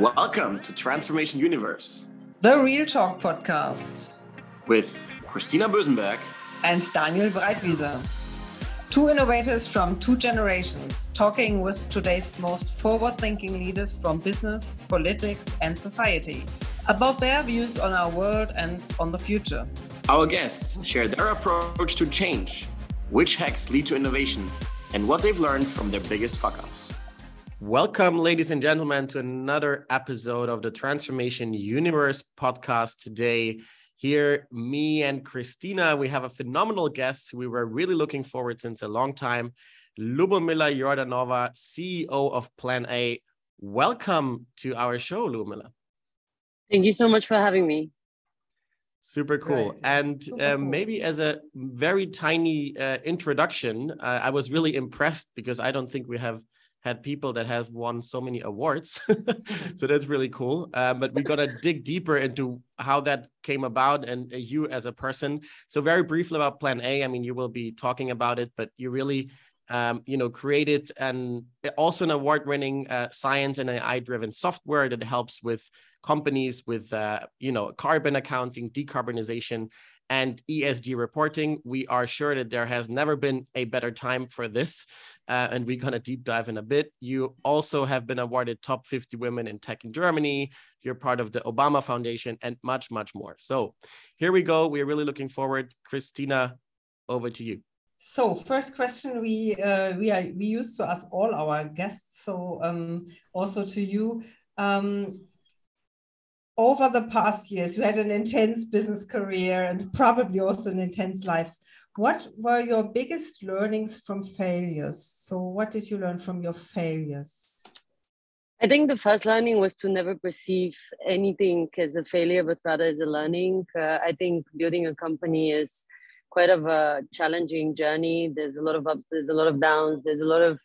Welcome to Transformation Universe, the Real Talk podcast. With Christina Bösenberg and Daniel Breitwieser. Two innovators from two generations talking with today's most forward thinking leaders from business, politics, and society about their views on our world and on the future. Our guests share their approach to change, which hacks lead to innovation, and what they've learned from their biggest fuck ups. Welcome, ladies and gentlemen, to another episode of the Transformation Universe podcast. Today, here, me and Christina, we have a phenomenal guest we were really looking forward since a long time. Lubomila Jordanova, CEO of Plan A. Welcome to our show, Lubomila. Thank you so much for having me. Super cool. Right. And Super uh, cool. maybe as a very tiny uh, introduction, uh, I was really impressed because I don't think we have had people that have won so many awards. so that's really cool. Um, but we're going to dig deeper into how that came about and uh, you as a person. So, very briefly about Plan A. I mean, you will be talking about it, but you really um, you know, created and also an award-winning uh, science and AI-driven software that helps with companies with, uh, you know, carbon accounting, decarbonization, and ESG reporting. We are sure that there has never been a better time for this, uh, and we're gonna deep dive in a bit. You also have been awarded top 50 women in tech in Germany. You're part of the Obama Foundation, and much, much more. So here we go. We're really looking forward. Christina, over to you. So first question we uh, we are we used to ask all our guests. So um, also to you. Um, over the past years, you had an intense business career and probably also an intense life. What were your biggest learnings from failures? So, what did you learn from your failures? I think the first learning was to never perceive anything as a failure, but rather as a learning. Uh, I think building a company is quite of a challenging journey. There's a lot of ups, there's a lot of downs, there's a lot of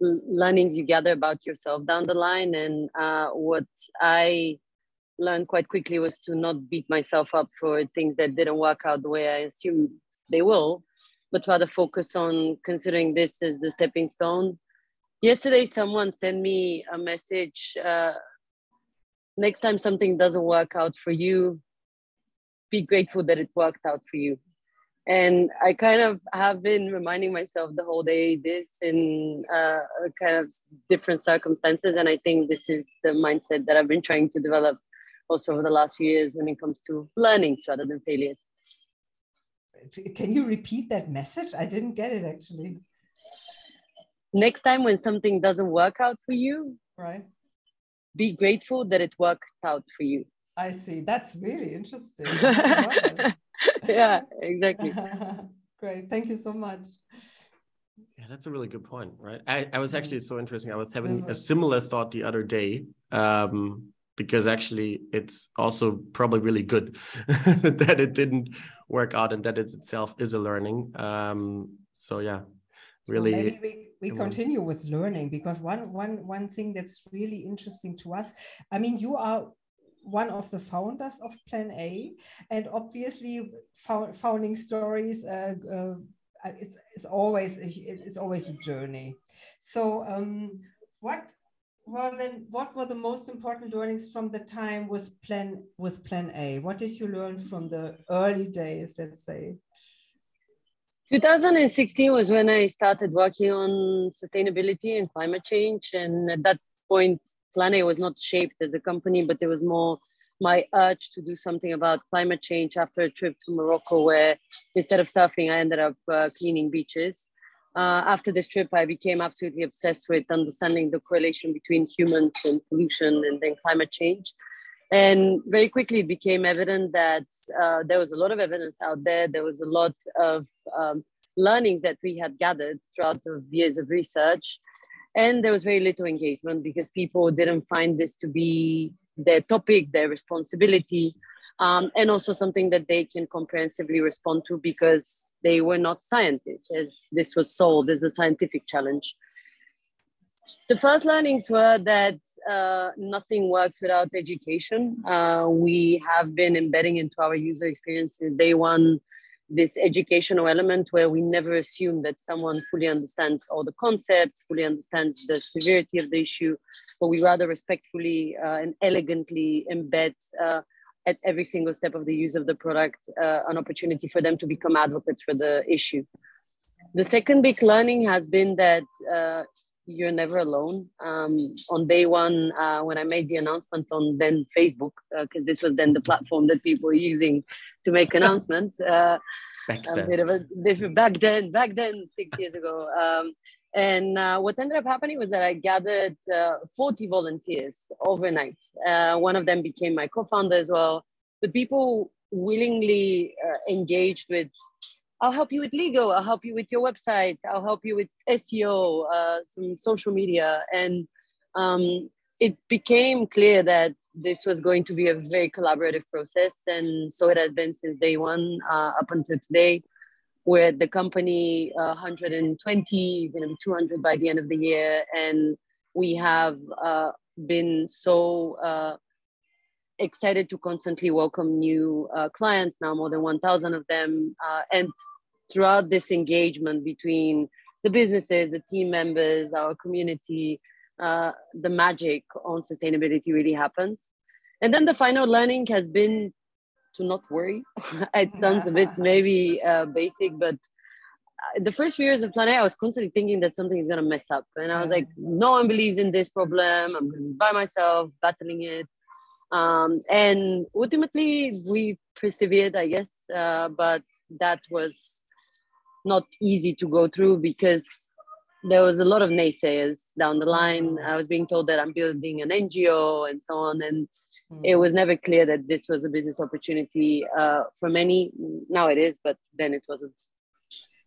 learnings you gather about yourself down the line. And uh, what I learned quite quickly was to not beat myself up for things that didn't work out the way I assumed they will, but rather focus on considering this as the stepping stone. Yesterday, someone sent me a message. Uh, next time something doesn't work out for you, be grateful that it worked out for you and i kind of have been reminding myself the whole day this in uh, kind of different circumstances and i think this is the mindset that i've been trying to develop also over the last few years when it comes to learnings rather than failures can you repeat that message i didn't get it actually next time when something doesn't work out for you right be grateful that it worked out for you i see that's really interesting yeah, exactly. Great. Thank you so much. Yeah, that's a really good point, right? I, I was actually so interesting. I was having a similar thought the other day. Um, because actually it's also probably really good that it didn't work out and that it itself is a learning. Um, so yeah, really. So maybe we, we continue with learning because one one one thing that's really interesting to us. I mean, you are one of the founders of Plan A, and obviously founding stories. Uh, uh, it's, it's always it's always a journey. So, um, what were then what were the most important learnings from the time with Plan with Plan A? What did you learn from the early days? Let's say. 2016 was when I started working on sustainability and climate change, and at that point, Plan A was not shaped as a company, but it was more my urge to do something about climate change after a trip to Morocco, where instead of surfing, I ended up uh, cleaning beaches. Uh, after this trip, I became absolutely obsessed with understanding the correlation between humans and pollution and then climate change. And very quickly, it became evident that uh, there was a lot of evidence out there. There was a lot of um, learnings that we had gathered throughout the years of research and there was very little engagement because people didn't find this to be their topic their responsibility um, and also something that they can comprehensively respond to because they were not scientists as this was sold as a scientific challenge. The first learnings were that uh, nothing works without education. Uh, we have been embedding into our user experience day one this educational element where we never assume that someone fully understands all the concepts, fully understands the severity of the issue, but we rather respectfully uh, and elegantly embed uh, at every single step of the use of the product uh, an opportunity for them to become advocates for the issue. The second big learning has been that uh, you're never alone. Um, on day one, uh, when I made the announcement on then Facebook, because uh, this was then the platform that people were using to make announcements. Uh, back then. A bit of a back then. Back then, six years ago. Um, and uh, what ended up happening was that I gathered uh, 40 volunteers overnight. Uh, one of them became my co-founder as well. The people willingly engaged with I'll help you with legal. I'll help you with your website. I'll help you with SEO, uh, some social media. And um, it became clear that this was going to be a very collaborative process. And so it has been since day one uh, up until today, where the company uh, 120, going to be 200 by the end of the year. And we have uh, been so uh, excited to constantly welcome new uh, clients now more than 1000 of them uh, and throughout this engagement between the businesses the team members our community uh, the magic on sustainability really happens and then the final learning has been to not worry it sounds a bit maybe uh, basic but uh, the first few years of Plan A, I was constantly thinking that something is going to mess up. And I was like, no one believes in this problem. I'm going to be by myself, battling it um, and ultimately we persevered i guess uh, but that was not easy to go through because there was a lot of naysayers down the line i was being told that i'm building an ngo and so on and mm. it was never clear that this was a business opportunity uh, for many now it is but then it wasn't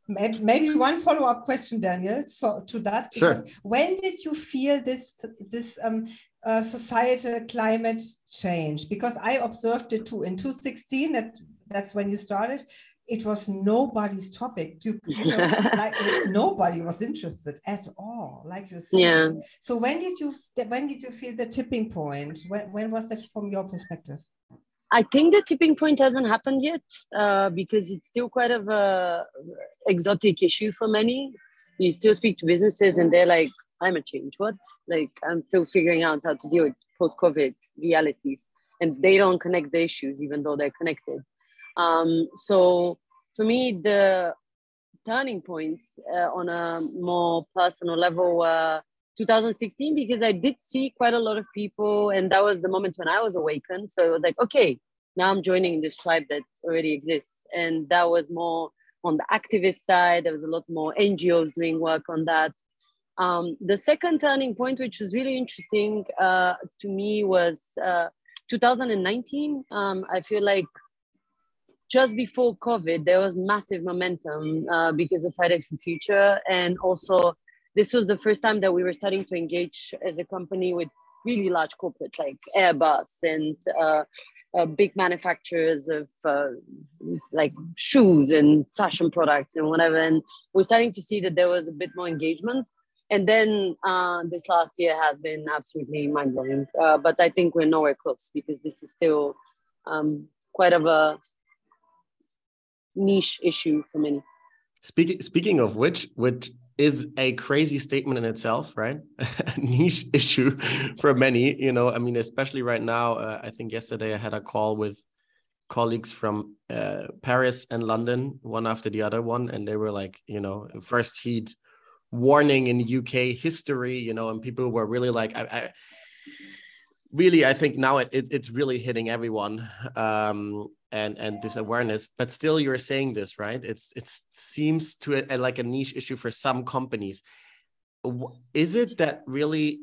maybe one follow-up question daniel for, to that sure. when did you feel this this um, uh, societal climate change because I observed it too in 2016. That that's when you started. It was nobody's topic. To you know, like nobody was interested at all, like you said. Yeah. So when did you when did you feel the tipping point? When when was that from your perspective? I think the tipping point hasn't happened yet uh, because it's still quite of a exotic issue for many. You still speak to businesses and they're like, climate change. What? Like, I'm still figuring out how to deal with post COVID realities. And they don't connect the issues, even though they're connected. Um, so for me, the turning points uh, on a more personal level were 2016 because I did see quite a lot of people, and that was the moment when I was awakened. So it was like, okay, now I'm joining this tribe that already exists, and that was more on the activist side. There was a lot more NGOs doing work on that. Um, the second turning point, which was really interesting uh, to me, was uh, 2019. Um, I feel like just before COVID, there was massive momentum uh, because of Fridays for Future. And also, this was the first time that we were starting to engage as a company with really large corporates like Airbus and uh, uh, big manufacturers of uh, like shoes and fashion products and whatever. And we're starting to see that there was a bit more engagement and then uh, this last year has been absolutely mind blowing. Uh, but I think we're nowhere close because this is still um, quite of a niche issue for many. Speaking speaking of which, which is a crazy statement in itself, right? niche issue for many. You know, I mean, especially right now. Uh, I think yesterday I had a call with colleagues from uh, Paris and London, one after the other one, and they were like, you know, first heat warning in UK history, you know, and people were really like, I, I really, I think now it, it, it's really hitting everyone. Um, and and this awareness but still you're saying this right? It's it seems to a, like a niche issue for some companies. Is it that really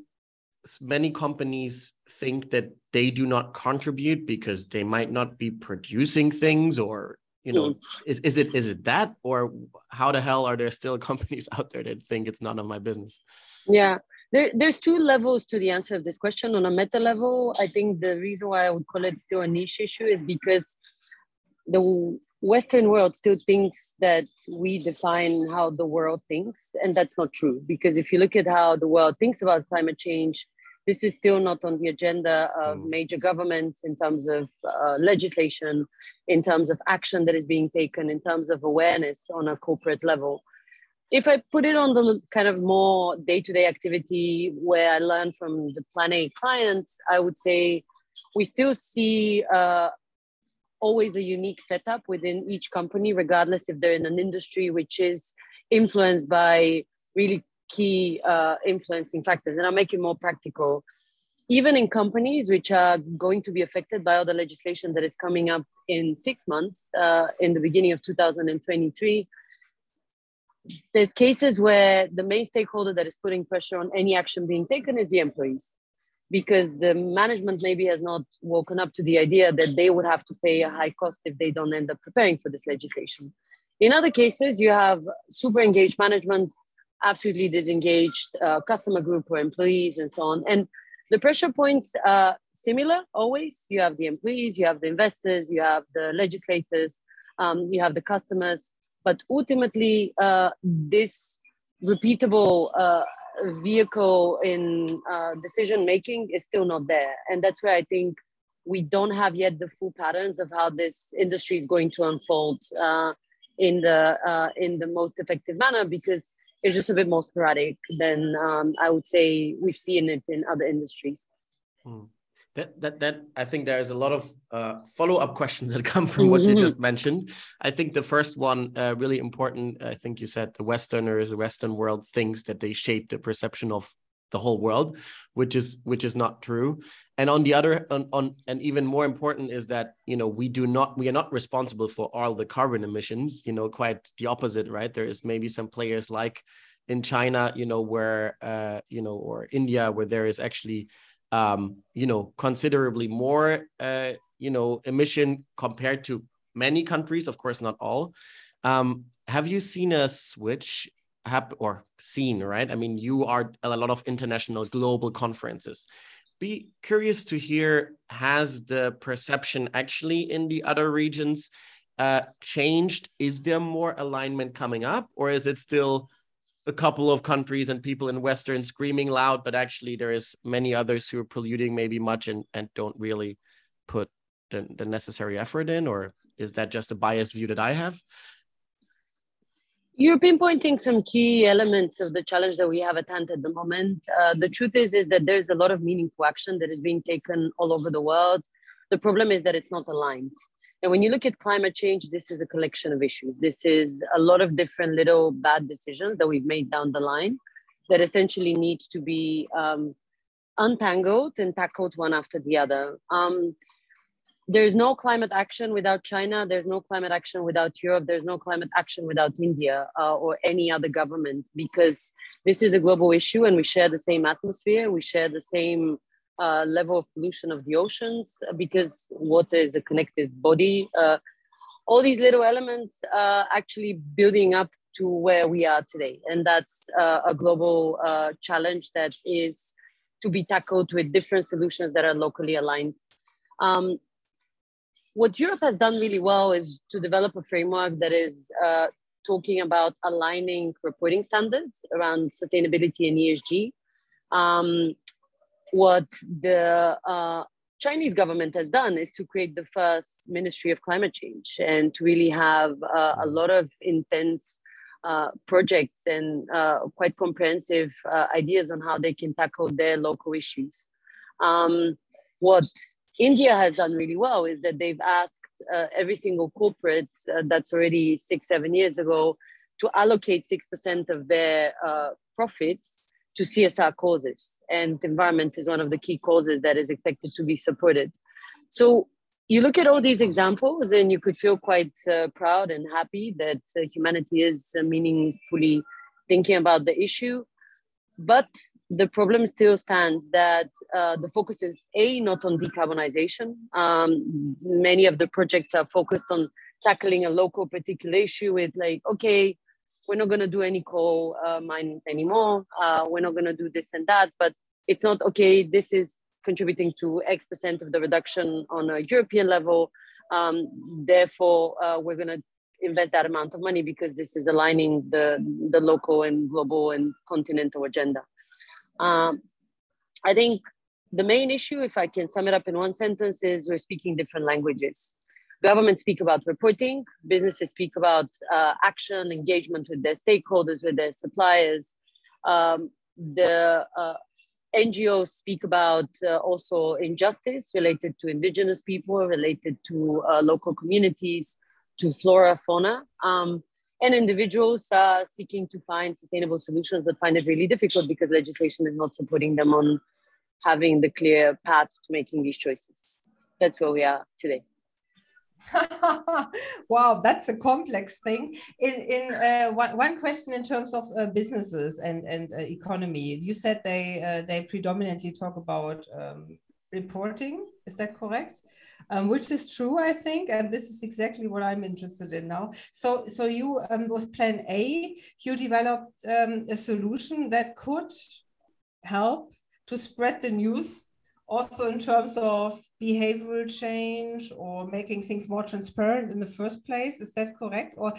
many companies think that they do not contribute because they might not be producing things or you know mm. is, is it is it that? Or how the hell are there still companies out there that think it's none of my business? Yeah there, there's two levels to the answer of this question. On a meta level i think the reason why i would call it still a niche issue is because the western world still thinks that we define how the world thinks and that's not true because if you look at how the world thinks about climate change this is still not on the agenda of mm. major governments in terms of uh, legislation, in terms of action that is being taken, in terms of awareness on a corporate level. If I put it on the kind of more day to day activity where I learn from the Plan A clients, I would say we still see uh, always a unique setup within each company, regardless if they're in an industry which is influenced by really key uh, influencing factors. And I'll make it more practical. Even in companies which are going to be affected by all the legislation that is coming up in six months, uh, in the beginning of 2023, there's cases where the main stakeholder that is putting pressure on any action being taken is the employees because the management maybe has not woken up to the idea that they would have to pay a high cost if they don't end up preparing for this legislation. In other cases, you have super engaged management, absolutely disengaged uh, customer group or employees, and so on. And the pressure points are similar always. You have the employees, you have the investors, you have the legislators, um, you have the customers. But ultimately, uh, this repeatable uh, vehicle in uh, decision making is still not there. And that's where I think we don't have yet the full patterns of how this industry is going to unfold uh, in the uh, in the most effective manner because it's just a bit more sporadic than um, I would say we've seen it in other industries. Hmm. That, that that I think there's a lot of uh, follow up questions that come from what you mm-hmm. just mentioned. I think the first one uh, really important. I think you said the Westerners, the Western world thinks that they shape the perception of the whole world, which is which is not true. And on the other, on, on and even more important is that you know we do not we are not responsible for all the carbon emissions. You know, quite the opposite, right? There is maybe some players like in China, you know, where uh, you know, or India, where there is actually um, you know, considerably more, uh, you know, emission compared to many countries, of course, not all. Um, have you seen a switch happen or seen, right? I mean, you are at a lot of international global conferences. Be curious to hear, has the perception actually in the other regions uh, changed? Is there more alignment coming up or is it still a couple of countries and people in Western screaming loud, but actually there is many others who are polluting maybe much and, and don't really put the, the necessary effort in, or is that just a biased view that I have? You're pinpointing some key elements of the challenge that we have at hand at the moment. Uh, the truth is, is that there's a lot of meaningful action that is being taken all over the world. The problem is that it's not aligned. And when you look at climate change, this is a collection of issues. This is a lot of different little bad decisions that we've made down the line that essentially need to be um, untangled and tackled one after the other. Um, there's no climate action without China. There's no climate action without Europe. There's no climate action without India uh, or any other government because this is a global issue and we share the same atmosphere. We share the same uh, level of pollution of the oceans uh, because water is a connected body. Uh, all these little elements are actually building up to where we are today. And that's uh, a global uh, challenge that is to be tackled with different solutions that are locally aligned. Um, what Europe has done really well is to develop a framework that is uh, talking about aligning reporting standards around sustainability and ESG. Um, what the uh, Chinese government has done is to create the first Ministry of Climate Change and to really have uh, a lot of intense uh, projects and uh, quite comprehensive uh, ideas on how they can tackle their local issues. Um, what India has done really well is that they've asked uh, every single corporate that's already six, seven years ago to allocate 6% of their profits to CSR causes, and environment is one of the key causes that is expected to be supported. So you look at all these examples, and you could feel quite uh, proud and happy that uh, humanity is uh, meaningfully thinking about the issue. But the problem still stands that uh, the focus is a not on decarbonization. Um, many of the projects are focused on tackling a local particular issue with like, okay, we're not going to do any coal uh, mines anymore. Uh, we're not going to do this and that. But it's not okay. This is contributing to X percent of the reduction on a European level. Um, therefore, uh, we're going to invest that amount of money because this is aligning the the local and global and continental agenda. Um, I think the main issue, if I can sum it up in one sentence, is we're speaking different languages. Governments speak about reporting, businesses speak about uh, action, engagement with their stakeholders, with their suppliers. Um, the uh, NGOs speak about uh, also injustice related to indigenous people, related to uh, local communities, to flora, fauna. Um, and individuals are seeking to find sustainable solutions but find it really difficult because legislation is not supporting them on having the clear path to making these choices. That's where we are today. wow, that's a complex thing. In in uh, one, one question in terms of uh, businesses and and uh, economy, you said they uh, they predominantly talk about um, reporting. Is that correct? Um, which is true, I think, and this is exactly what I'm interested in now. So so you um, with Plan A, you developed um, a solution that could help to spread the news also in terms of behavioral change or making things more transparent in the first place. Is that correct? Or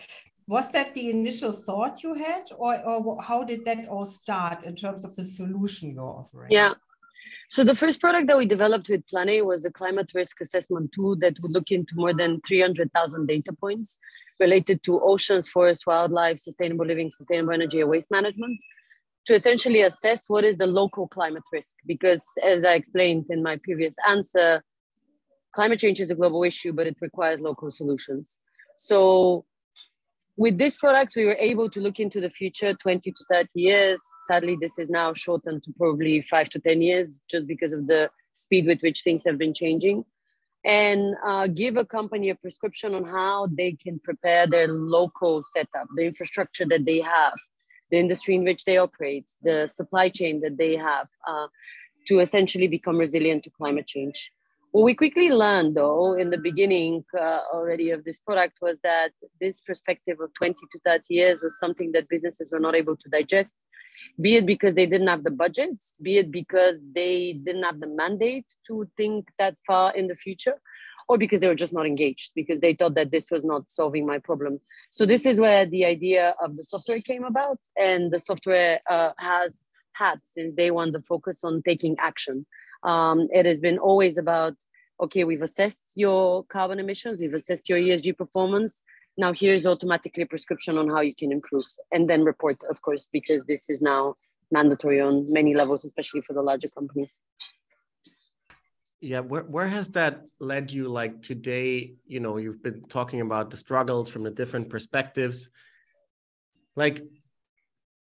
was that the initial thought you had? Or, or how did that all start in terms of the solution you're offering? Yeah. So the first product that we developed with Plan A was a climate risk assessment tool that would look into more than 300,000 data points related to oceans, forests, wildlife, sustainable living, sustainable energy, and waste management to essentially assess what is the local climate risk. Because as I explained in my previous answer, climate change is a global issue, but it requires local solutions. So with this product, we were able to look into the future 20 to 30 years. Sadly, this is now shortened to probably five to 10 years just because of the speed with which things have been changing. And uh, give a company a prescription on how they can prepare their local setup, the infrastructure that they have, the industry in which they operate, the supply chain that they have uh, to essentially become resilient to climate change. What we quickly learned, though, in the beginning uh, already of this product was that this perspective of 20 to 30 years was something that businesses were not able to digest, be it because they didn't have the budgets, be it because they didn't have the mandate to think that far in the future or because they were just not engaged because they thought that this was not solving my problem. So this is where the idea of the software came about, and the software uh, has had since day one the focus on taking action. Um, it has been always about okay, we've assessed your carbon emissions, we've assessed your ESG performance. Now here's automatically a prescription on how you can improve, and then report, of course, because this is now mandatory on many levels, especially for the larger companies yeah where, where has that led you like today you know you've been talking about the struggles from the different perspectives. Like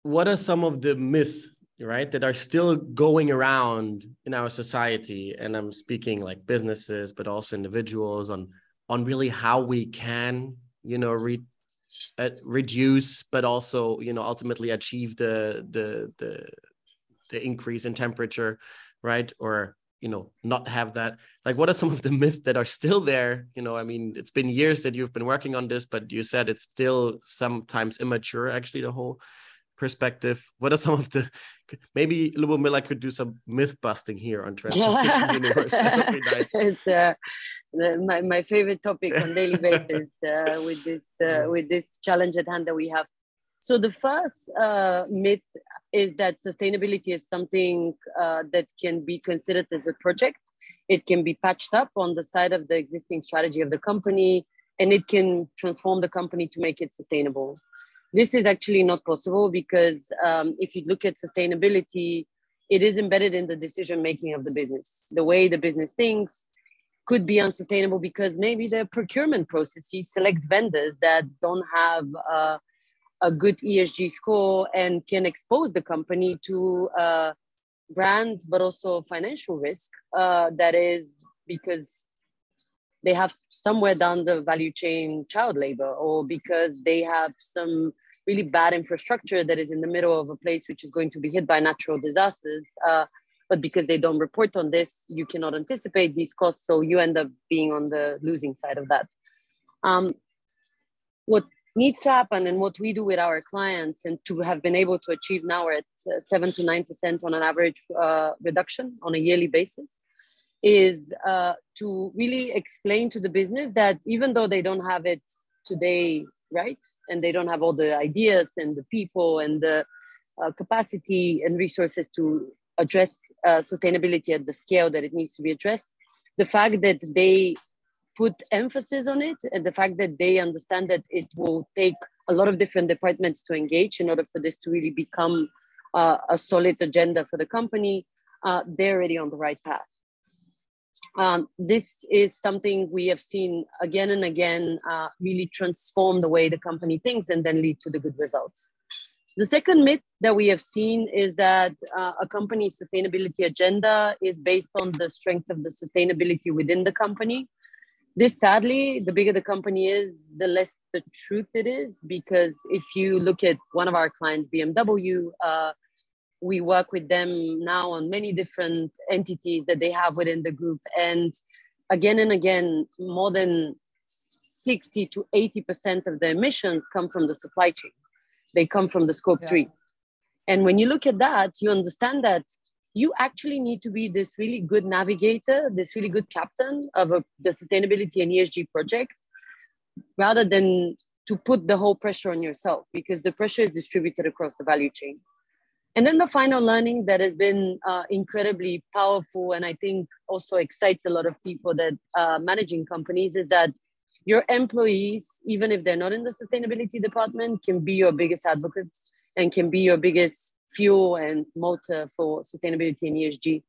what are some of the myths right that are still going around in our society? And i'm speaking like businesses but also individuals on on really how we can you know re, uh, reduce but also you know ultimately achieve the the the the increase in temperature right? Or you know not have that. Like what are some of the myths that are still there? You know i mean it's been years that you've been working on this but you said it's still sometimes immature actually the whole perspective. What are some of the maybe Lubomila could do some myth busting here on Transformation Universe. That would be nice. It's uh, my, my favorite topic on daily basis uh, with this uh, with this challenge at hand that we have. So the first uh, myth is that sustainability is something uh, that can be considered as a project. It can be patched up on the side of the existing strategy of the company, and it can transform the company to make it sustainable. This is actually not possible because um, if you look at sustainability, it is embedded in the decision making of the business. The way the business thinks could be unsustainable because maybe the procurement processes select vendors that don't have uh, a good ESG score and can expose the company to uh, brand, but also financial risk. Uh, that is because they have somewhere down the value chain child labor, or because they have some really bad infrastructure that is in the middle of a place which is going to be hit by natural disasters. Uh, but because they don't report on this, you cannot anticipate these costs, so you end up being on the losing side of that. Um, what needs to happen and what we do with our clients and to have been able to achieve now we're at uh, 7 to 9% on an average uh, reduction on a yearly basis is uh, to really explain to the business that even though they don't have it today right and they don't have all the ideas and the people and the uh, capacity and resources to address uh, sustainability at the scale that it needs to be addressed. The fact that they put emphasis on it and the fact that they understand that it will take a lot of different departments to engage in order for this to really become uh, a solid agenda for the company, uh, they're already on the right path. Um, this is something we have seen again and again uh, really transform the way the company thinks and then lead to the good results. The second myth that we have seen is that uh, a company's sustainability agenda is based on the strength of the sustainability within the company. This, sadly, the bigger the company is, the less the truth it is. Because if you look at one of our clients, BMW, uh, we work with them now on many different entities that they have within the group. And again and again, more than 60 to 80% of the emissions come from the supply chain they come from the scope yeah. three. And when you look at that, you understand that you actually need to be this really good navigator, this really good captain of a, the sustainability and ESG project, rather than to put the whole pressure on yourself because the pressure is distributed across the value chain. And then the final learning that has been uh, incredibly powerful and I think also excites a lot of people that are managing companies is that your employees, even if they're not in the sustainability department, can be your biggest advocates and can be your biggest fuel and motor for sustainability and ESG.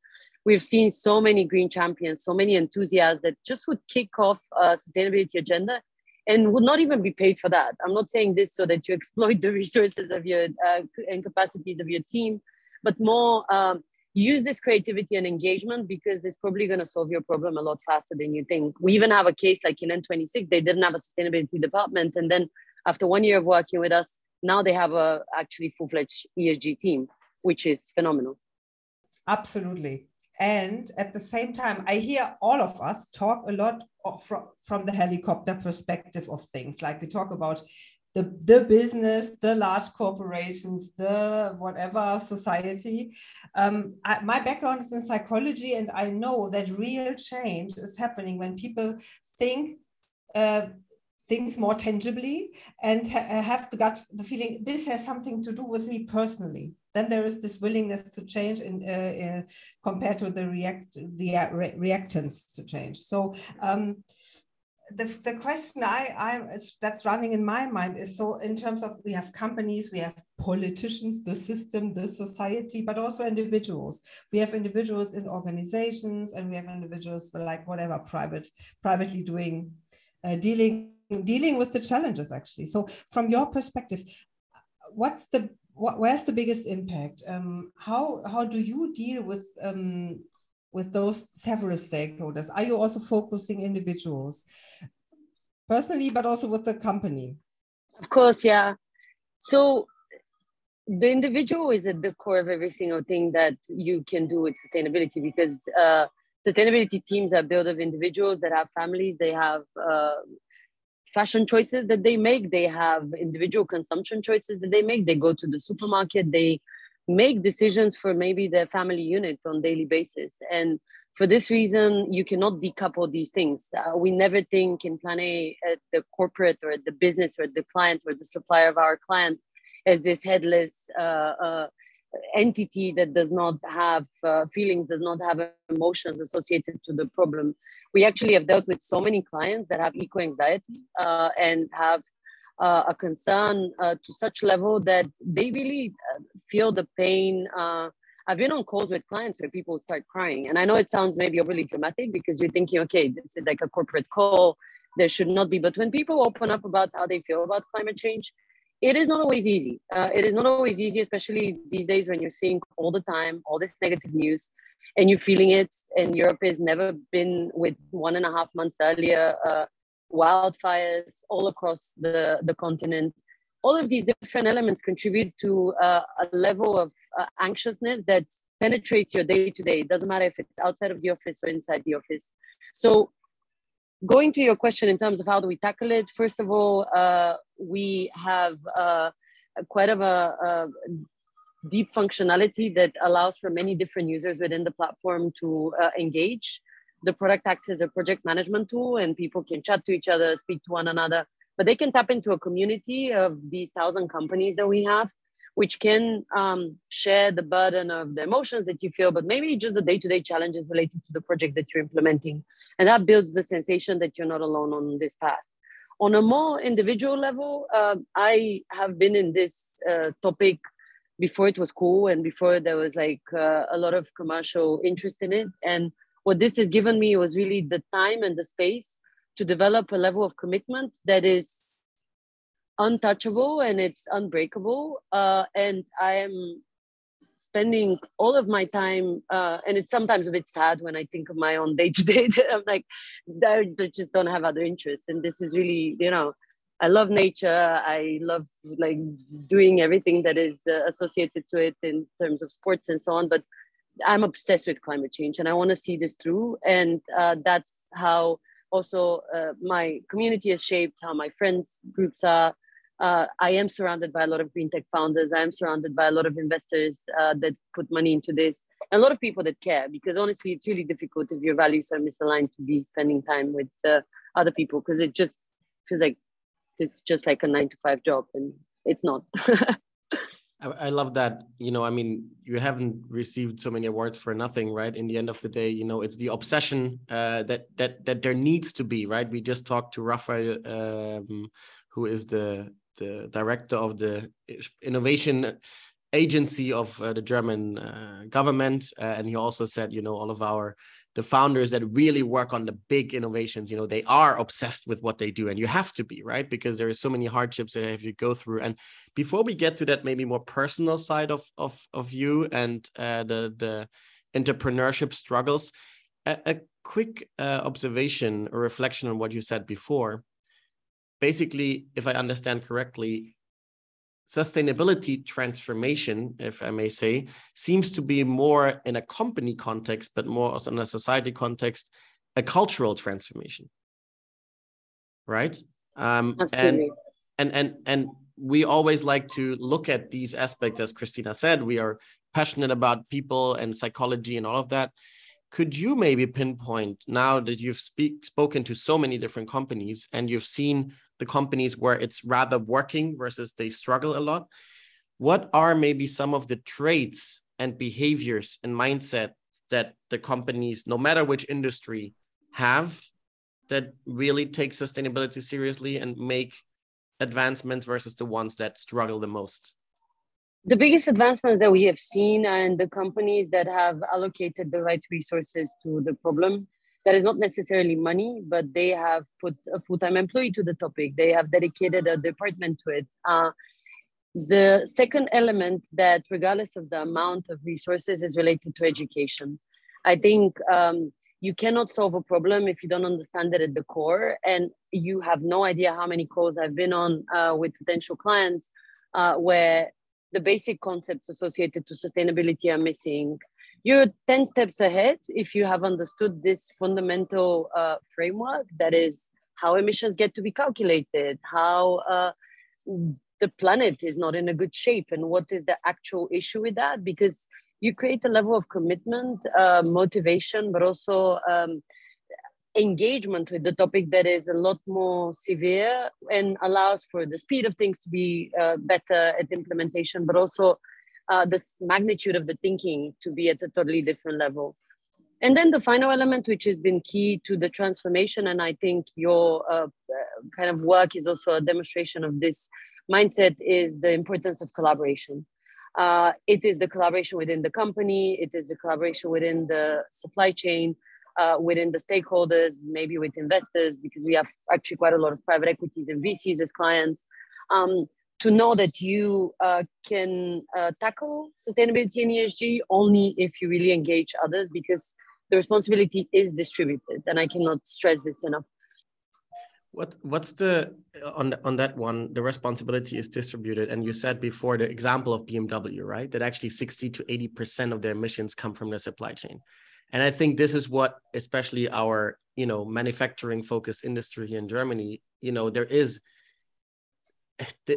We've seen so many green champions, so many enthusiasts that just would kick off a sustainability agenda and would not even be paid for that. I'm not saying this so that you exploit the resources of your uh, and capacities of your team, but more um, use this creativity and engagement because it's probably going to solve your problem a lot faster than you think. We even have a case like in N26, they didn't have a sustainability department. And then after one year of working with us, now they have a actually full-fledged ESG team, which is phenomenal. Absolutely. And at the same time, I hear all of us talk a lot from, from the helicopter perspective of things. Like we talk about the, the business, the large corporations, the whatever society. Um, I, my background is in psychology, and I know that real change is happening when people think uh, things more tangibly and ha have the gut, the feeling this has something to do with me personally. Then there is this willingness to change in, uh, uh, compared to the react the uh, re reactance to change. So. Um, the, the question I, I that's running in my mind is so in terms of we have companies, we have politicians, the system, the society, but also individuals. We have individuals in organizations, and we have individuals like whatever private privately doing uh, dealing dealing with the challenges actually. So from your perspective, what's the what, where's the biggest impact? Um, how how do you deal with um, with those several stakeholders? Are you also focusing individuals personally, but also with the company? Of course, yeah. So the individual is at the core of every single thing that you can do with sustainability because uh, sustainability teams are built of individuals that have families, they have uh, fashion choices that they make, they have individual consumption choices that they make. They go to the supermarket, they make decisions for maybe their family unit on daily basis. And for this reason you cannot decouple these things. Uh, we never think in plan a at the corporate or at the business or at the client or the supplier of our client as this headless uh, uh, entity that does not have uh, feelings does not have emotions associated to the problem we actually have dealt with so many clients that have eco anxiety uh, and have uh, a concern uh, to such level that they really uh, feel the pain. Uh, I've been on calls with clients where people start crying, and I know it sounds maybe overly dramatic because you're thinking, okay, this is like a corporate call. There should not be, but when people open up about how they feel about climate change, it is not always easy. Uh, it is not always easy, especially these days when you're seeing all the time all this negative news and you're feeling it. And Europe has never been with one and a half months earlier uh, wildfires all across the, the continent. All of these different elements contribute to uh, a level of uh, anxiousness that penetrates your day to day. It doesn't matter if it's outside of the office or inside the office. So, going to your question in terms of how do we tackle it, first of all, uh, we have uh, quite of a, a deep functionality that allows for many different users within the platform to uh, engage the product acts as a project management tool and people can chat to each other speak to one another but they can tap into a community of these thousand companies that we have which can um, share the burden of the emotions that you feel, but maybe just the day to day challenges related to the project that you're implementing. And that builds the sensation that you're not alone on this path. On a more individual level, uh, I have been in this uh, topic before it was cool and before there was like uh, a lot of commercial interest in it. And what this has given me was really the time and the space to develop a level of commitment that is untouchable and it's unbreakable. Uh, and I am spending all of my time, uh, and it's sometimes a bit sad when I think of my own day to day. I'm like, I just don't have other interests, and this is really, you know, I love nature. I love like doing everything that is uh, associated to it in terms of sports and so on. But I'm obsessed with climate change, and I want to see this through. And uh, that's how also uh, my community is shaped, how my friends groups are, uh, I am surrounded by a lot of green tech founders. I am surrounded by a lot of investors uh, that put money into this, and a lot of people that care. Because honestly, it's really difficult if your values are misaligned to be spending time with uh, other people because it just feels like it's just like a nine to five job, and it's not. I love that. You know, I mean, you haven't received so many awards for nothing, right? In the end of the day, you know, it's the obsession uh, that that that there needs to be, right? We just talked to Rafael, um, who is the the director of the innovation agency of uh, the German uh, government, uh, and he also said, you know, all of our the founders that really work on the big innovations, you know, they are obsessed with what they do, and you have to be right because there are so many hardships that have to go through. And before we get to that, maybe more personal side of of of you and uh, the the entrepreneurship struggles, a, a quick uh, observation or reflection on what you said before basically, if I understand correctly, sustainability transformation, if I may say, seems to be more in a company context, but more in a society context, a cultural transformation. Right? Um, Absolutely. And, and and and we always like to look at these aspects, as Christina said. We are passionate about people and psychology and all of that. Could you maybe pinpoint now that you've speak, spoken to so many different companies and you've seen the companies where it's rather working versus they struggle a lot. What are maybe some of the traits and behaviors and mindset that the companies no matter which industry have that really take sustainability seriously and make advancements versus the ones that struggle the most? The biggest advancements that we have seen and the companies that have allocated the right resources to the problem that is not necessarily money, but they have put a full-time employee to the topic. They have dedicated a department to it. Uh, the second element that, regardless of the amount of resources, is related to education. I think um, you cannot solve a problem if you don't understand it at the core, and you have no idea how many calls I've been on uh, with potential clients uh, where the basic concepts associated to sustainability are missing you're 10 steps ahead if you have understood this fundamental uh, framework that is how emissions get to be calculated how uh, the planet is not in a good shape and what is the actual issue with that because you create a level of commitment uh, motivation but also um, engagement with the topic that is a lot more severe and allows for the speed of things to be uh, better at implementation but also uh, the magnitude of the thinking to be at a totally different level. And then the final element, which has been key to the transformation, and I think your uh, kind of work is also a demonstration of this mindset, is the importance of collaboration. Uh, it is the collaboration within the company, it is the collaboration within the supply chain, uh, within the stakeholders, maybe with investors, because we have actually quite a lot of private equities and VCs as clients. Um, to know that you uh, can uh, tackle sustainability and ESG only if you really engage others because the responsibility is distributed and I cannot stress this enough. What what's the on on that one the responsibility is distributed and you said before the example of BMW right that actually 60 to 80% of their emissions come from the supply chain and I think this is what especially our you know manufacturing focused industry here in Germany you know there is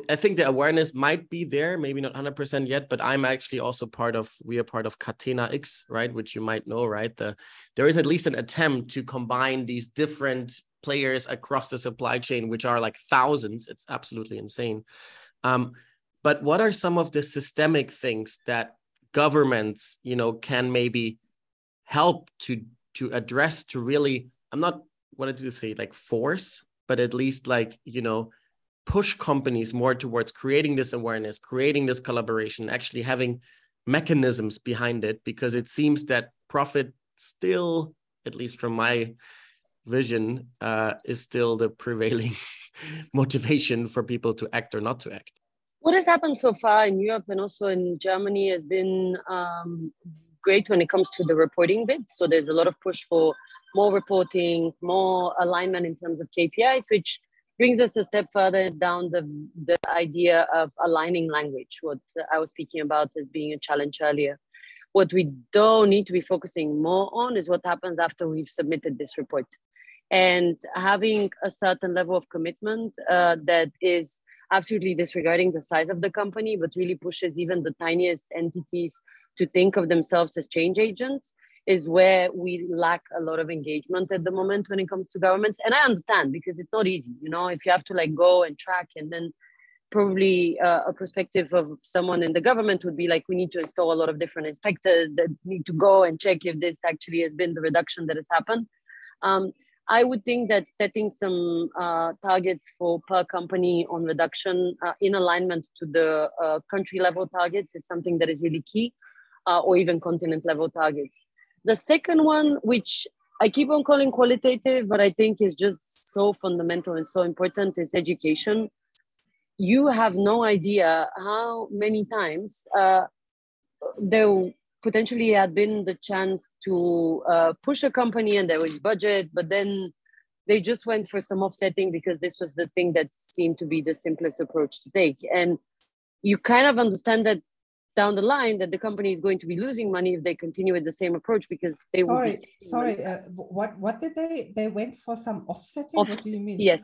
I think the awareness might be there, maybe not 100% yet, but I'm actually also part of, we are part of Catena X, right? Which you might know, right? The, there is at least an attempt to combine these different players across the supply chain, which are like thousands. It's absolutely insane. Um, but what are some of the systemic things that governments you know can maybe help to to address to really i'm not what wanted to say like force but at least like you know push companies more towards creating this awareness creating this collaboration actually having mechanisms behind it because it seems that profit still at least from my vision uh, is still the prevailing motivation for people to act or not to act. What has happened so far in europe and also in germany has been um, great when it comes to the reporting bit. So there's a lot of push for more reporting, more alignment in terms of KPIs, which brings us a step further down the, the idea of aligning language, what I was speaking about as being a challenge earlier. What we don't need to be focusing more on is what happens after we've submitted this report. And having a certain level of commitment uh, that is absolutely disregarding the size of the company, but really pushes even the tiniest entities to think of themselves as change agents is where we lack a lot of engagement at the moment when it comes to governments. And I understand because it's not easy, you know, if you have to like go and track and then probably uh, a perspective of someone in the government would be like we need to install a lot of different inspectors that need to go and check if this actually has been the reduction that has happened um, i would think that setting some uh, targets for per company on reduction uh, in alignment to the uh, country level targets is something that is really key uh, or even continent level targets the second one, which I keep on calling qualitative, but I think is just so fundamental and so important, is education. You have no idea how many times uh, there potentially had been the chance to uh, push a company and there was budget, but then they just went for some offsetting because this was the thing that seemed to be the simplest approach to take. And you kind of understand that down the line that the company is going to be losing money if they continue with the same approach because they sorry will be sorry uh, what what did they they went for some offsetting? What do you mean? yes.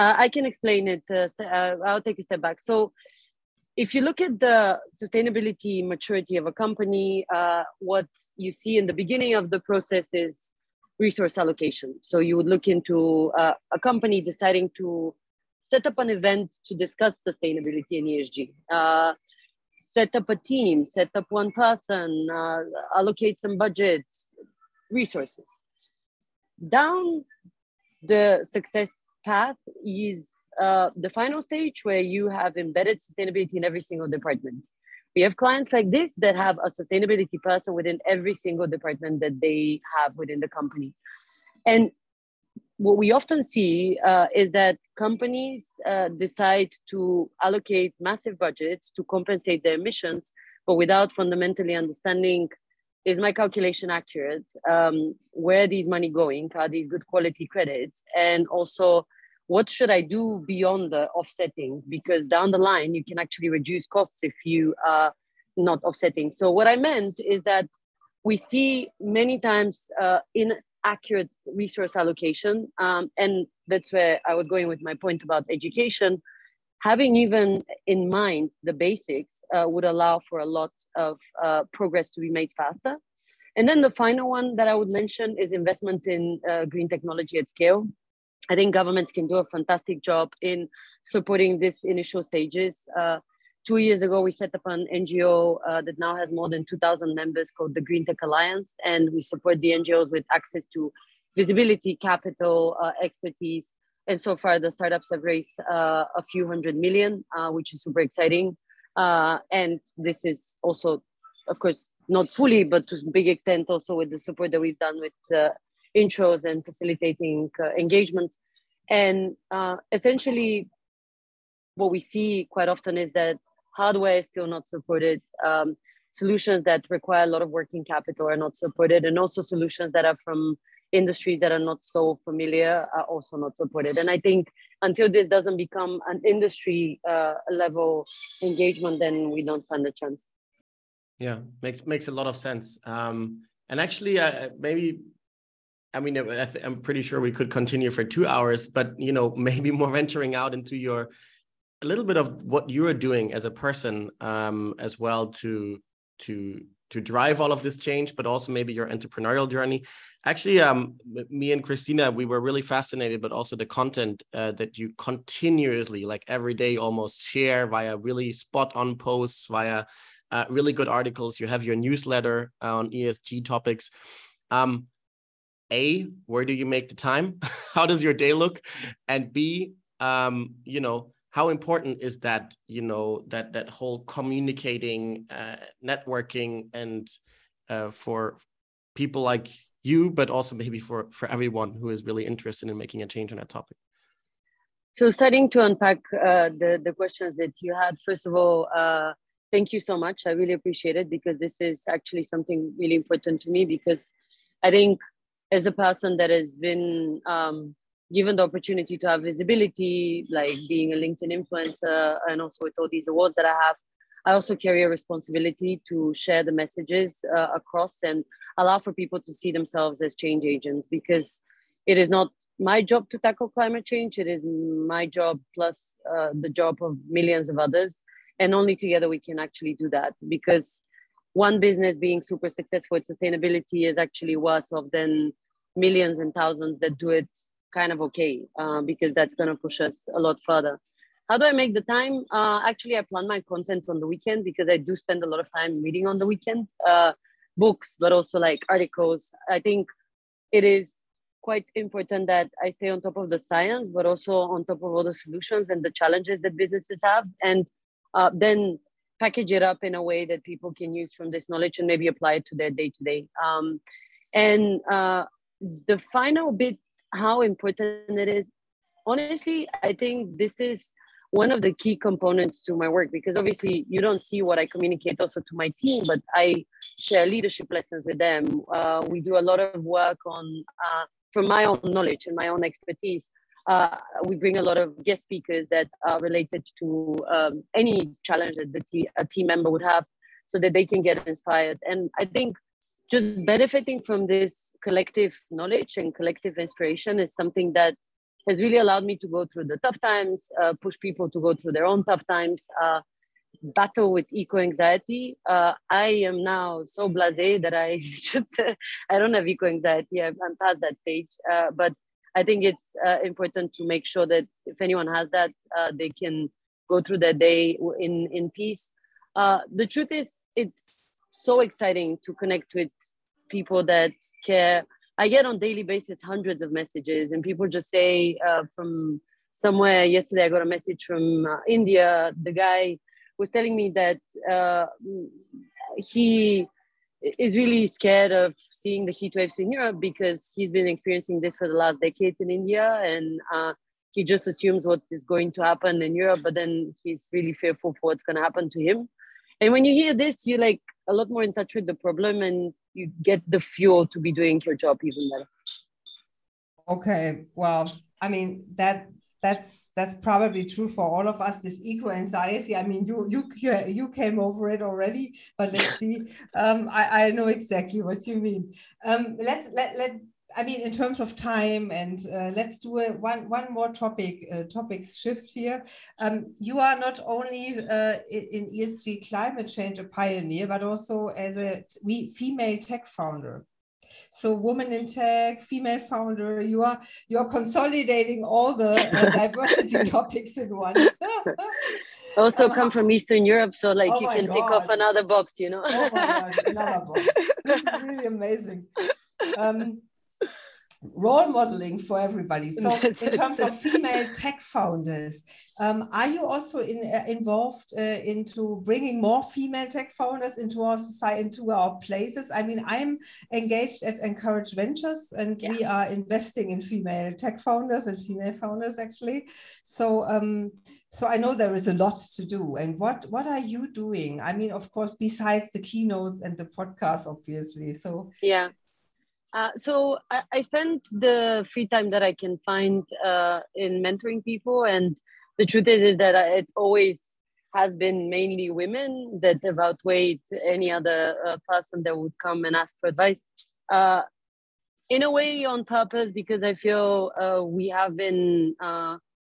Uh, i can explain it uh, uh, i'll take a step back. So if you look at the sustainability maturity of a company uh, what you see in the beginning of the process is resource allocation. So you would look into uh, a company deciding to set up an event to discuss sustainability and esg set up a team, set up one person, uh, allocate some budget, resources. Down the success path is uh, the final stage where you have embedded sustainability in every single department. We have clients like this that have a sustainability person within every single department that they have within the company. And what we often see uh, is that companies uh, decide to allocate massive budgets to compensate their emissions, but without fundamentally understanding is my calculation accurate? Um, where these money going? Are these good quality credits? And also, what should I do beyond the offsetting? Because down the line, you can actually reduce costs if you are not offsetting. So what I meant is that we see many times uh, in accurate resource allocation. Um, and that's where I was going with my point about education. Having even in mind the basics uh, would allow for a lot of uh, progress to be made faster. And then the final one that I would mention is investment in uh, green technology at scale. I think governments can do a fantastic job in supporting these initial stages. Two years ago, we set up an NGO uh, that now has more than 2,000 members called the Green Tech Alliance, and we support the NGOs with access to visibility, capital, uh, expertise. And so far, the startups have raised uh, a few hundred million, uh, which is super exciting. Uh, and this is also, of course, not fully, but to a big extent, also with the support that we've done with uh, intros and facilitating engagements. And essentially, what we see quite often is that hardware is still not supported. Um, solutions that require a lot of working capital are not supported, and also solutions that are from industry that are not so familiar are also not supported. And I think until this doesn't become an industry uh, level engagement, then we don't stand a chance. Yeah, makes makes a lot of sense. Um, and actually, uh, maybe I mean, I am pretty sure we could continue for two hours, but you know, maybe more venturing out into your a little bit of what you're doing as a person um, as well to to to drive all of this change, but also maybe your entrepreneurial journey. Actually, um, me and Christina, we were really fascinated, but also the content uh, that you continuously, like every day, almost share via really spot on posts, via uh, really good articles. You have your newsletter on ESG topics. Um, a, where do you make the time? How does your day look? And B, um, you know, how important is that you know that that whole communicating uh, networking and uh, for people like you but also maybe for for everyone who is really interested in making a change on that topic? So starting to unpack uh, the the questions that you had first of all uh, thank you so much. I really appreciate it because this is actually something really important to me because i think as a person that has been um, given the opportunity to have visibility, like being a LinkedIn influencer, and also with all these awards that I have, I also carry a responsibility to share the messages uh, across and allow for people to see themselves as change agents because it is not my job to tackle climate change. It is my job plus uh, the job of millions of others. And only together we can actually do that because one business being super successful with sustainability is actually worse off than millions and thousands that do it kind of okay uh, because that's going to push us a lot further. How do I make the time? Uh, actually, I plan my content on the weekend because I do spend a lot of time reading on the weekend, uh, books, but also like articles. I think it is quite important that I stay on top of the science, but also on top of all the solutions and the challenges that businesses have, and uh, then package it up in a way that people can use from this knowledge and maybe apply it to their day to day. And uh, the final bit how important it is. Honestly, I think this is one of the key components to my work because obviously you don't see what I communicate also to my team, but I share leadership lessons with them. Uh, we do a lot of work on, uh, from my own knowledge and my own expertise. Uh, we bring a lot of guest speakers that are related to um, any challenge that the t- a team member would have so that they can get inspired. And I think just benefiting from this collective knowledge and collective inspiration is something that has really allowed me to go through the tough times, uh, push people to go through their own tough times, uh, battle with eco anxiety. Uh, I am now so blasé that I just I don't have eco anxiety. I'm, past that stage, uh, but I think it's uh, important to make sure that if anyone has that, uh, they can go through their day in in peace. the truth is, it's so exciting to connect with people that care. I get on daily basis hundreds of messages, and people just say uh, from somewhere. Yesterday, I got a message from uh, India. The guy was telling me that uh, he is really scared of seeing the heat waves in Europe because he's been experiencing this for the last decade in India, and uh, he just assumes what is going to happen in Europe, but then he's really fearful for what's going to happen to him. And when you hear this, you're like a lot more in touch with the problem and you get the fuel to be doing your job even better. Okay well i mean that that's that's probably true for all of us this eco anxiety. I mean you you you came over it already but let's see. Um, I, I know exactly what you mean. Um, let's let, let I mean, in terms of time, and uh, let's do a, one one more topic uh, topics shift here. Um, you are not only uh, in ESG climate change a pioneer, but also as a we female tech founder. So, woman in tech, female founder. You are you are consolidating all the uh, diversity topics in one. also um, come from Eastern Europe, so like oh you can God. tick off another box, you know. oh my God, another box. This is really amazing. Um, role modeling for everybody. So, in terms of female tech founders, um, are you also in, uh, involved uh, into bringing more female tech founders into our society, into our places? I mean, I'm engaged at Encourage Ventures, and yeah. we are investing in female tech founders and female founders actually. So. Um, so I know there is a lot to do. And what what are you doing? I mean, of course, besides the keynotes and the podcast, obviously. So yeah, uh, so I, I spend the free time that I can find uh, in mentoring people, and the truth is, is that I, it always has been mainly women that have outweighed any other uh, person that would come and ask for advice. Uh, in a way, on purpose, because I feel uh, we have been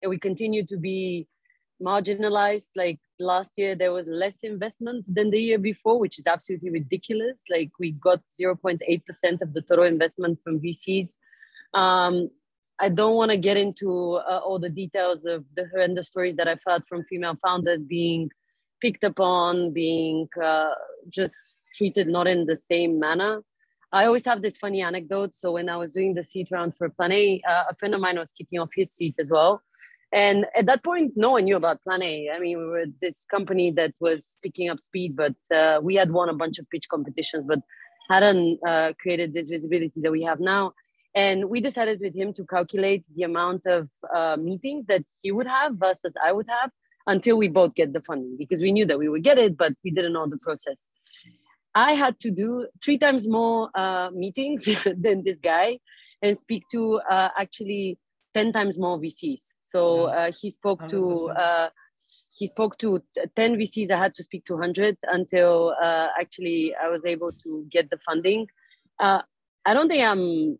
and we continue to be marginalized. Like last year, there was less investment than the year before, which is absolutely ridiculous. Like we got 0.8% of the total investment from VCs. Um, I don't want to get into uh, all the details of the horrendous stories that I've heard from female founders being picked upon, being uh, just treated not in the same manner. I always have this funny anecdote. So when I was doing the seed round for Plan A, uh, a friend of mine was kicking off his seed as well. And at that point, no one knew about Plan A. I mean, we were this company that was picking up speed, but uh, we had won a bunch of pitch competitions, but hadn't uh, created this visibility that we have now. And we decided with him to calculate the amount of uh, meetings that he would have versus I would have until we both get the funding because we knew that we would get it, but we didn't know the process. I had to do three times more uh, meetings than this guy and speak to uh, actually 10 times more VCs. So uh, he spoke to uh, he spoke to 10 VCs. I had to speak to 100 until uh, actually I was able to get the funding. Uh, I don't think I'm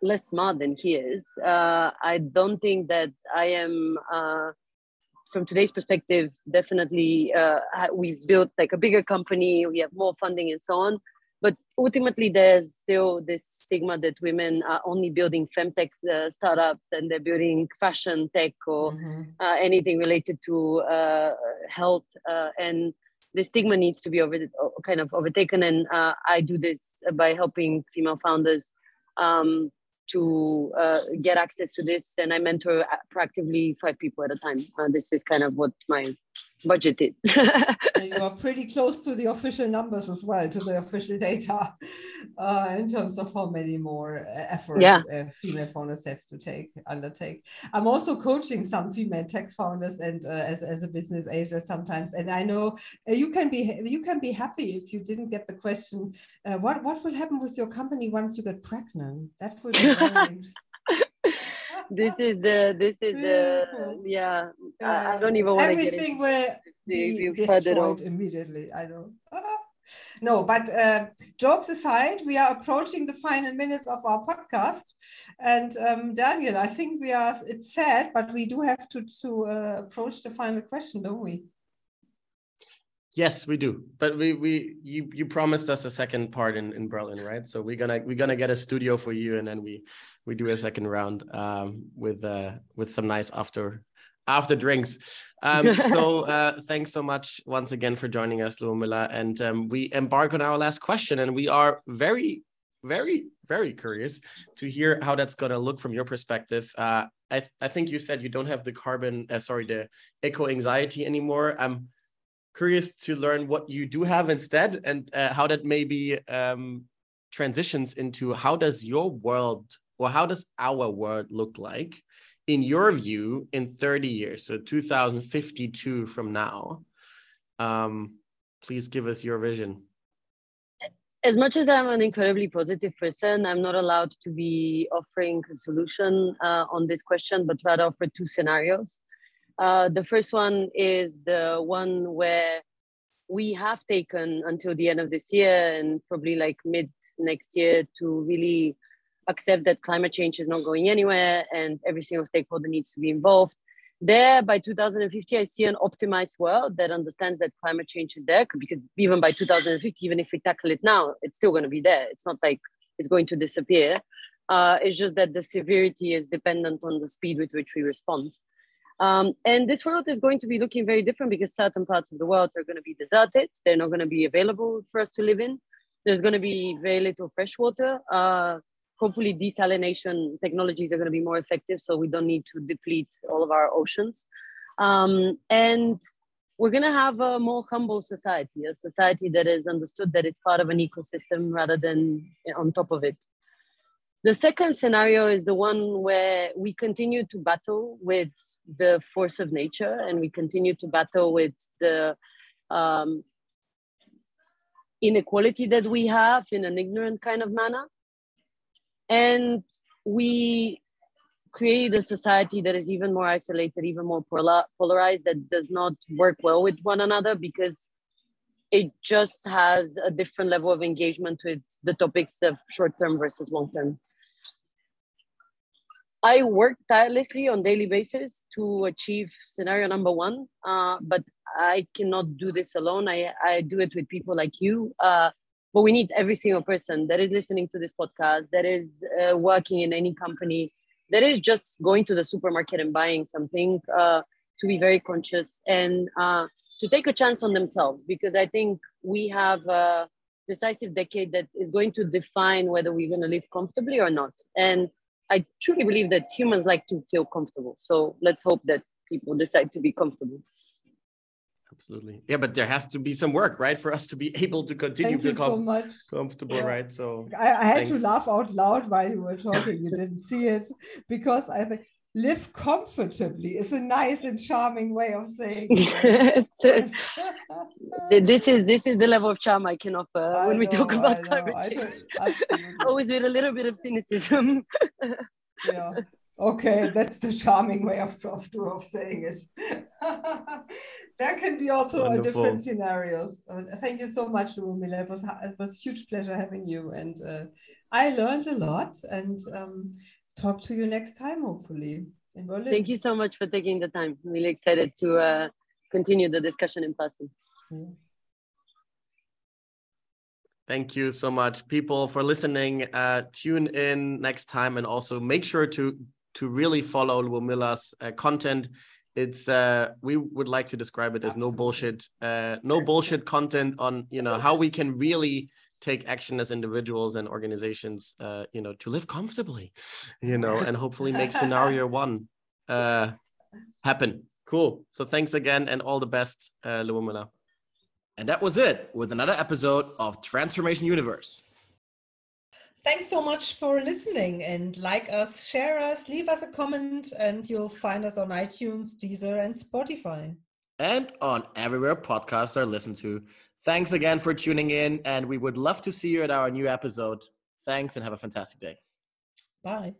less smart than he is. I don't think that I am from today's perspective, definitely uh, we've built like a bigger company, we have more funding and so on. But ultimately, there's still this stigma that women are only building femtech uh, startups and they're building fashion tech or mm-hmm. uh, anything related to uh, health. Uh, and the stigma needs to be over, kind of overtaken. And uh, I do this by helping female founders um, to uh, get access to this and i mentor proactively five people at a time uh, this is kind of what my budget is. You are pretty close to the official numbers as well to the official data uh, in terms of how many more uh, effort yeah. Uh, female founders have to take undertake. I'm also coaching some female tech founders and uh, as, as a business angel sometimes and i know you can be you can be happy if you didn't get the question what what will happen with your company once you get pregnant? That would be this is the this is the yeah. I, I don't even want to get everything will be destroyed immediately. I know no but uh, jokes aside we are approaching the final minutes of our podcast. And um, daniel i think we are it's sad but we do have to to uh, approach the final question don't we Yes, we do. But we we you you promised us a second part in in Berlin, right? So we're gonna we're gonna get a studio for you, and then we we do a second round um, with uh with some nice after after drinks. Um, so uh, thanks so much once again for joining us, Lubomila. And um, we embark on our last question, and we are very very very curious to hear how that's going to look from your perspective uh, I, th- I think you said you don't have the carbon uh, sorry the eco anxiety anymore um, curious to learn what you do have instead and uh, how that maybe um, transitions into how does your world or how does our world look like in your view in 30 years so 2052 from now? Um, please give us your vision. As much as i'm an incredibly positive person i'm not allowed to be offering a solution uh, on this question but rather offer two scenarios uh, the first one is the one where we have taken until the end of this year and probably like mid next year to really accept that climate change is not going anywhere and every single stakeholder needs to be involved. There, by 2050, I see an optimized world that understands that climate change is there because even by 2050, even if we tackle it now, it's still going to be there. It's not like it's going to disappear. Uh, it's just that the severity is dependent on the speed with which we respond. Um, and this world is going to be looking very different because certain parts of the world are going to be deserted. They're not going to be available for us to live in. There's going to be very little fresh water. Uh, hopefully, desalination technologies are going to be more effective so we don't need to deplete all of our oceans. Um, and we're going to have a more humble society, a society that is understood that it's part of an ecosystem rather than on top of it. The second scenario is the one where we continue to battle with the force of nature and we continue to battle with the um, inequality that we have in an ignorant kind of manner. And we create a society that is even more isolated, even more polar- polarized, that does not work well with one another because it just has a different level of engagement with the topics of short term versus long term. I work tirelessly on daily basis to achieve scenario number one, uh, but I cannot do this alone. I, I do it with people like you. Uh, but we need every single person that is listening to this podcast, that is uh, working in any company, that is just going to the supermarket and buying something uh, to be very conscious and uh, to take a chance on themselves because I think we have a decisive decade that is going to define whether we're going to live comfortably or not. And I truly believe that humans like to feel comfortable. So let's hope that people decide to be comfortable. Absolutely. Yeah, but there has to be some work, right, for us to be able to continue Thank to you so much. comfortable, yeah. right? So I, I had thanks. to laugh out loud while you were talking. You didn't see it because I think live comfortably is a nice and charming way of saying this is this is the level of charm I can offer I when know, we talk about climate change. Always with a little bit of cynicism. yeah. Okay, that's the charming way of, of, of saying it. there can be also Wonderful. different scenarios. Uh, thank you so much, Lubomila. It was, it was a huge pleasure having you. And uh, I learned a lot and um, talk to you next time, hopefully, in Berlin. Thank you so much for taking the time. I'm really excited to uh, continue the discussion in person. Yeah. Thank you so much, people, for listening. Uh, tune in next time and also make sure to to really follow Lubomila's uh, content. It's uh, we would like to describe it as Absolutely. no bullshit, uh, no bullshit content on you know how we can really take action as individuals and organizations, uh, you know, to live comfortably, you know, and hopefully make scenario one uh, happen. Cool. So thanks again and all the best, uh. And that was it with another episode of Transformation Universe. Thanks so much for listening and like us, share us, leave us a comment, and you'll find us on iTunes, Deezer, and Spotify. And on everywhere podcasts are listened to. Thanks again for tuning in, and we would love to see you at our new episode. Thanks and have a fantastic day. Bye.